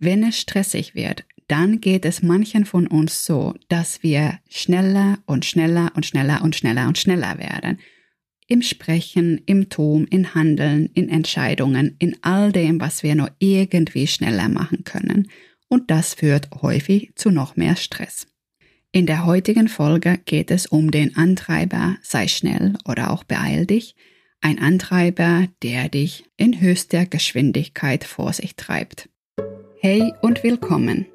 wenn es stressig wird, dann geht es manchen von uns so, dass wir schneller und schneller und schneller und schneller und schneller werden. Im Sprechen, im Tun, in Handeln, in Entscheidungen, in all dem, was wir nur irgendwie schneller machen können. Und das führt häufig zu noch mehr Stress. In der heutigen Folge geht es um den Antreiber sei schnell oder auch beeil dich, ein Antreiber, der dich in höchster Geschwindigkeit vor sich treibt. Hey und willkommen.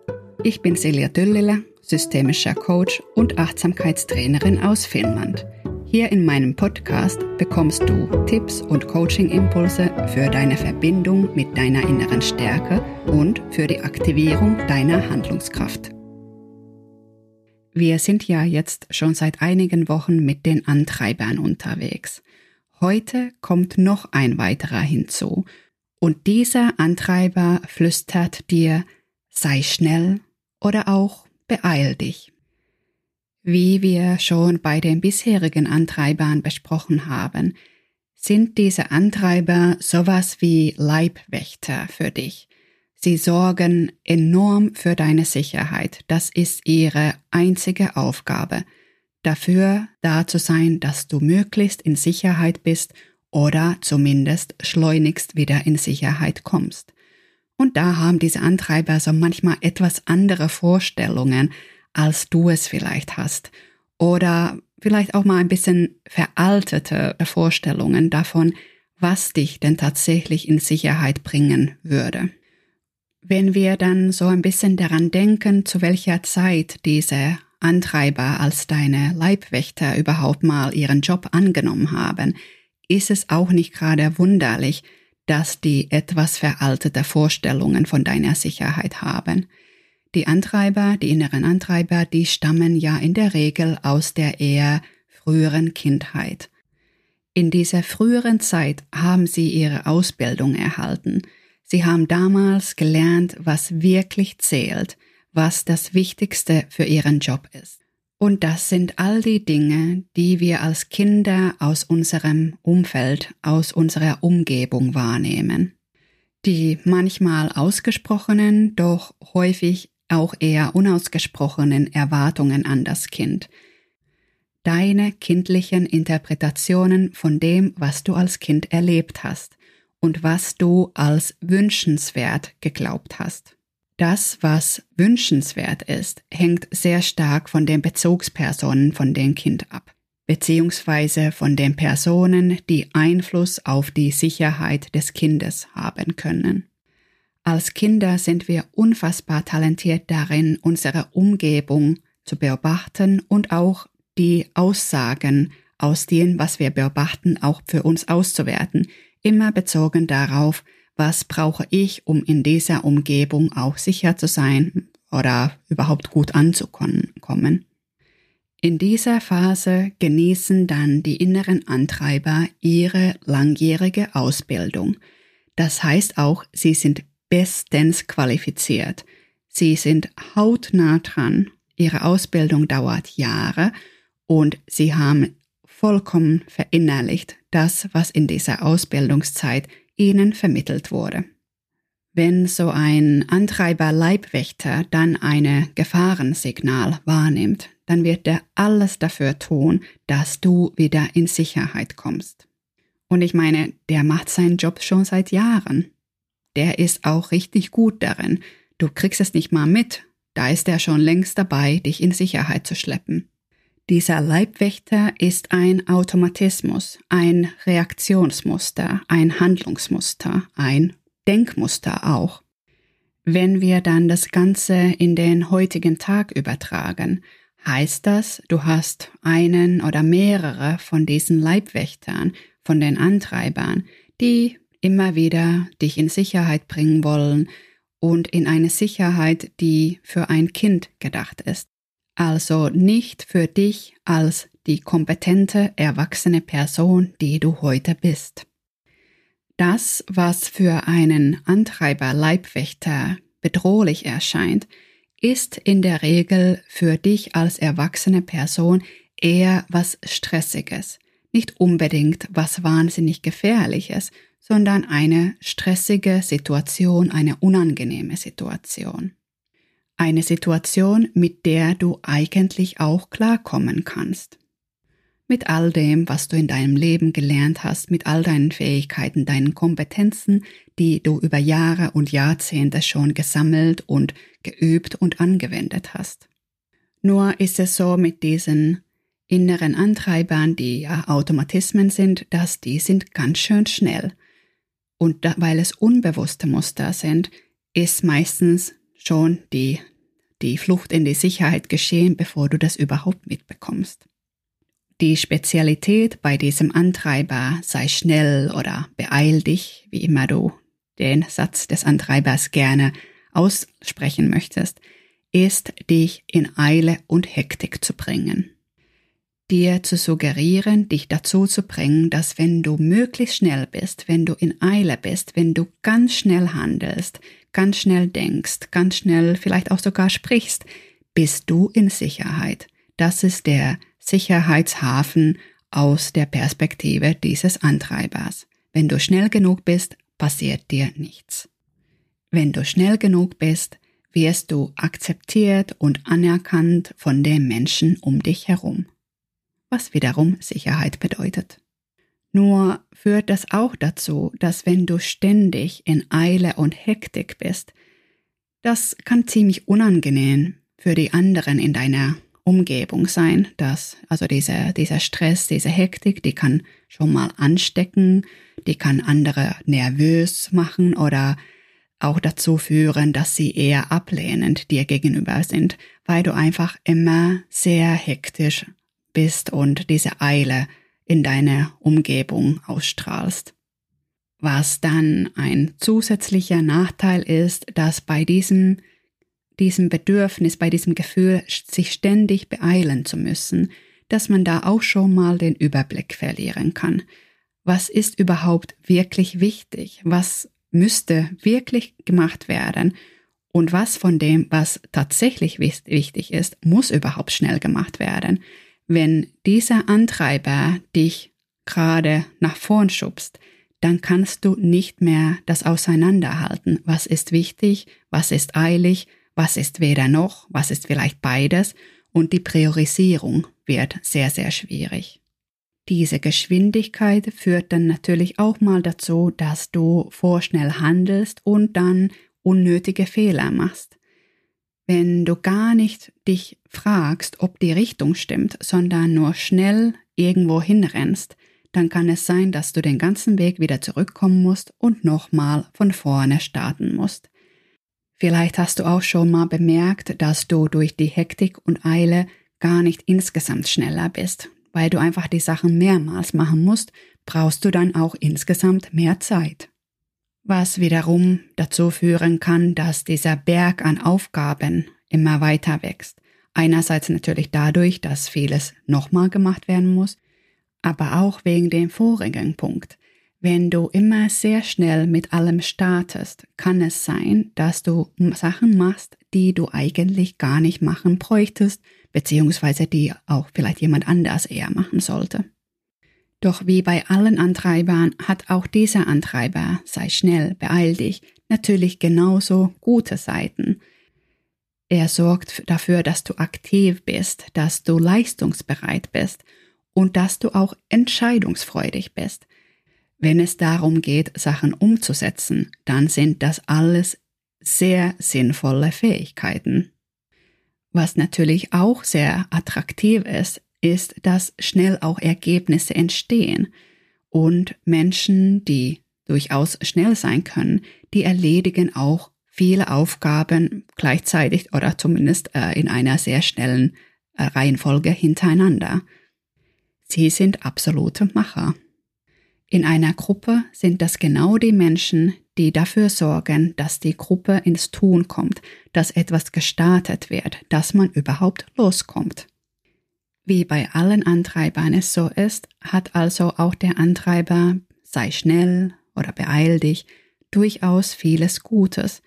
Ich bin Silja Düllila, systemischer Coach und Achtsamkeitstrainerin aus Finnland. Hier in meinem Podcast bekommst du Tipps und Coaching-Impulse für deine Verbindung mit deiner inneren Stärke und für die Aktivierung deiner Handlungskraft. Wir sind ja jetzt schon seit einigen Wochen mit den Antreibern unterwegs. Heute kommt noch ein weiterer hinzu. Und dieser Antreiber flüstert dir, sei schnell oder auch beeil dich. Wie wir schon bei den bisherigen Antreibern besprochen haben, sind diese Antreiber sowas wie Leibwächter für dich. Sie sorgen enorm für deine Sicherheit. Das ist ihre einzige Aufgabe. Dafür da zu sein, dass du möglichst in Sicherheit bist oder zumindest schleunigst wieder in Sicherheit kommst. Und da haben diese Antreiber so manchmal etwas andere Vorstellungen, als du es vielleicht hast. Oder vielleicht auch mal ein bisschen veraltete Vorstellungen davon, was dich denn tatsächlich in Sicherheit bringen würde. Wenn wir dann so ein bisschen daran denken, zu welcher Zeit diese Antreiber als deine Leibwächter überhaupt mal ihren Job angenommen haben, ist es auch nicht gerade wunderlich, dass die etwas veraltete Vorstellungen von deiner Sicherheit haben. Die Antreiber, die inneren Antreiber, die stammen ja in der Regel aus der eher früheren Kindheit. In dieser früheren Zeit haben sie ihre Ausbildung erhalten, Sie haben damals gelernt, was wirklich zählt, was das Wichtigste für ihren Job ist. Und das sind all die Dinge, die wir als Kinder aus unserem Umfeld, aus unserer Umgebung wahrnehmen. Die manchmal ausgesprochenen, doch häufig auch eher unausgesprochenen Erwartungen an das Kind. Deine kindlichen Interpretationen von dem, was du als Kind erlebt hast und was du als wünschenswert geglaubt hast. Das, was wünschenswert ist, hängt sehr stark von den Bezugspersonen von dem Kind ab, beziehungsweise von den Personen, die Einfluss auf die Sicherheit des Kindes haben können. Als Kinder sind wir unfassbar talentiert darin, unsere Umgebung zu beobachten und auch die Aussagen aus dem, was wir beobachten, auch für uns auszuwerten, immer bezogen darauf, was brauche ich, um in dieser Umgebung auch sicher zu sein oder überhaupt gut anzukommen. In dieser Phase genießen dann die inneren Antreiber ihre langjährige Ausbildung. Das heißt auch, sie sind bestens qualifiziert. Sie sind hautnah dran. Ihre Ausbildung dauert Jahre und sie haben vollkommen verinnerlicht das, was in dieser Ausbildungszeit ihnen vermittelt wurde. Wenn so ein Antreiber Leibwächter dann eine Gefahrensignal wahrnimmt, dann wird er alles dafür tun, dass du wieder in Sicherheit kommst. Und ich meine, der macht seinen Job schon seit Jahren. Der ist auch richtig gut darin. Du kriegst es nicht mal mit. Da ist er schon längst dabei, dich in Sicherheit zu schleppen. Dieser Leibwächter ist ein Automatismus, ein Reaktionsmuster, ein Handlungsmuster, ein Denkmuster auch. Wenn wir dann das Ganze in den heutigen Tag übertragen, heißt das, du hast einen oder mehrere von diesen Leibwächtern, von den Antreibern, die immer wieder dich in Sicherheit bringen wollen und in eine Sicherheit, die für ein Kind gedacht ist also nicht für dich als die kompetente, erwachsene Person, die du heute bist. Das, was für einen Antreiber Leibwächter bedrohlich erscheint, ist in der Regel für dich als erwachsene Person eher was Stressiges, nicht unbedingt was wahnsinnig Gefährliches, sondern eine stressige Situation, eine unangenehme Situation. Eine Situation, mit der du eigentlich auch klarkommen kannst. Mit all dem, was du in deinem Leben gelernt hast, mit all deinen Fähigkeiten, deinen Kompetenzen, die du über Jahre und Jahrzehnte schon gesammelt und geübt und angewendet hast. Nur ist es so mit diesen inneren Antreibern, die ja Automatismen sind, dass die sind ganz schön schnell und da, weil es unbewusste Muster sind, ist meistens schon die, die Flucht in die Sicherheit geschehen, bevor du das überhaupt mitbekommst. Die Spezialität bei diesem Antreiber sei schnell oder beeil dich, wie immer du den Satz des Antreibers gerne aussprechen möchtest, ist, dich in Eile und Hektik zu bringen dir zu suggerieren, dich dazu zu bringen, dass wenn du möglichst schnell bist, wenn du in Eile bist, wenn du ganz schnell handelst, ganz schnell denkst, ganz schnell vielleicht auch sogar sprichst, bist du in Sicherheit. Das ist der Sicherheitshafen aus der Perspektive dieses Antreibers. Wenn du schnell genug bist, passiert dir nichts. Wenn du schnell genug bist, wirst du akzeptiert und anerkannt von den Menschen um dich herum was wiederum Sicherheit bedeutet. Nur führt das auch dazu, dass wenn du ständig in Eile und Hektik bist, das kann ziemlich unangenehm für die anderen in deiner Umgebung sein, dass also dieser, dieser Stress, diese Hektik, die kann schon mal anstecken, die kann andere nervös machen oder auch dazu führen, dass sie eher ablehnend dir gegenüber sind, weil du einfach immer sehr hektisch bist und diese Eile in deiner Umgebung ausstrahlst. Was dann ein zusätzlicher Nachteil ist, dass bei diesem, diesem Bedürfnis, bei diesem Gefühl, sich ständig beeilen zu müssen, dass man da auch schon mal den Überblick verlieren kann. Was ist überhaupt wirklich wichtig? Was müsste wirklich gemacht werden? Und was von dem, was tatsächlich wichtig ist, muss überhaupt schnell gemacht werden? Wenn dieser Antreiber dich gerade nach vorn schubst, dann kannst du nicht mehr das auseinanderhalten. Was ist wichtig? Was ist eilig? Was ist weder noch? Was ist vielleicht beides? Und die Priorisierung wird sehr, sehr schwierig. Diese Geschwindigkeit führt dann natürlich auch mal dazu, dass du vorschnell handelst und dann unnötige Fehler machst. Wenn du gar nicht dich fragst, ob die Richtung stimmt, sondern nur schnell irgendwo hinrennst, dann kann es sein, dass du den ganzen Weg wieder zurückkommen musst und nochmal von vorne starten musst. Vielleicht hast du auch schon mal bemerkt, dass du durch die Hektik und Eile gar nicht insgesamt schneller bist. Weil du einfach die Sachen mehrmals machen musst, brauchst du dann auch insgesamt mehr Zeit was wiederum dazu führen kann, dass dieser Berg an Aufgaben immer weiter wächst. Einerseits natürlich dadurch, dass vieles nochmal gemacht werden muss, aber auch wegen dem vorigen Punkt. Wenn du immer sehr schnell mit allem startest, kann es sein, dass du Sachen machst, die du eigentlich gar nicht machen bräuchtest, beziehungsweise die auch vielleicht jemand anders eher machen sollte. Doch wie bei allen Antreibern hat auch dieser Antreiber, sei schnell, beeil dich, natürlich genauso gute Seiten. Er sorgt dafür, dass du aktiv bist, dass du leistungsbereit bist und dass du auch entscheidungsfreudig bist. Wenn es darum geht, Sachen umzusetzen, dann sind das alles sehr sinnvolle Fähigkeiten. Was natürlich auch sehr attraktiv ist, ist, dass schnell auch Ergebnisse entstehen. Und Menschen, die durchaus schnell sein können, die erledigen auch viele Aufgaben gleichzeitig oder zumindest äh, in einer sehr schnellen äh, Reihenfolge hintereinander. Sie sind absolute Macher. In einer Gruppe sind das genau die Menschen, die dafür sorgen, dass die Gruppe ins Tun kommt, dass etwas gestartet wird, dass man überhaupt loskommt. Wie bei allen Antreibern es so ist, hat also auch der Antreiber sei schnell oder beeil dich durchaus vieles Gutes.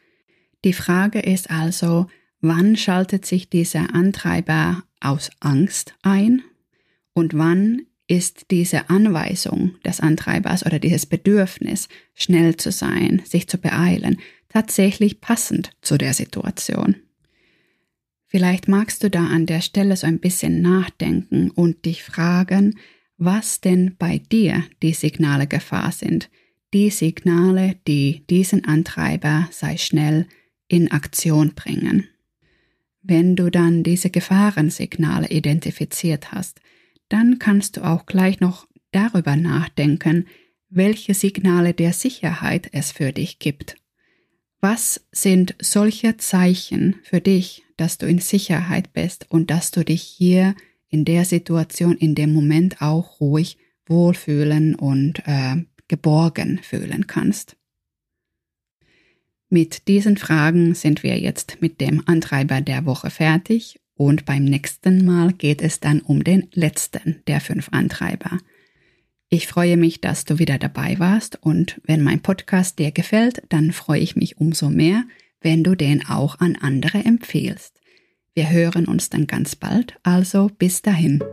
Die Frage ist also, wann schaltet sich dieser Antreiber aus Angst ein und wann ist diese Anweisung des Antreibers oder dieses Bedürfnis, schnell zu sein, sich zu beeilen, tatsächlich passend zu der Situation. Vielleicht magst du da an der Stelle so ein bisschen nachdenken und dich fragen, was denn bei dir die Signale Gefahr sind, die Signale, die diesen Antreiber sei schnell in Aktion bringen. Wenn du dann diese Gefahrensignale identifiziert hast, dann kannst du auch gleich noch darüber nachdenken, welche Signale der Sicherheit es für dich gibt. Was sind solche Zeichen für dich, dass du in Sicherheit bist und dass du dich hier in der Situation, in dem Moment auch ruhig wohlfühlen und äh, geborgen fühlen kannst? Mit diesen Fragen sind wir jetzt mit dem Antreiber der Woche fertig und beim nächsten Mal geht es dann um den letzten der fünf Antreiber. Ich freue mich, dass du wieder dabei warst und wenn mein Podcast dir gefällt, dann freue ich mich umso mehr, wenn du den auch an andere empfehlst. Wir hören uns dann ganz bald, also bis dahin.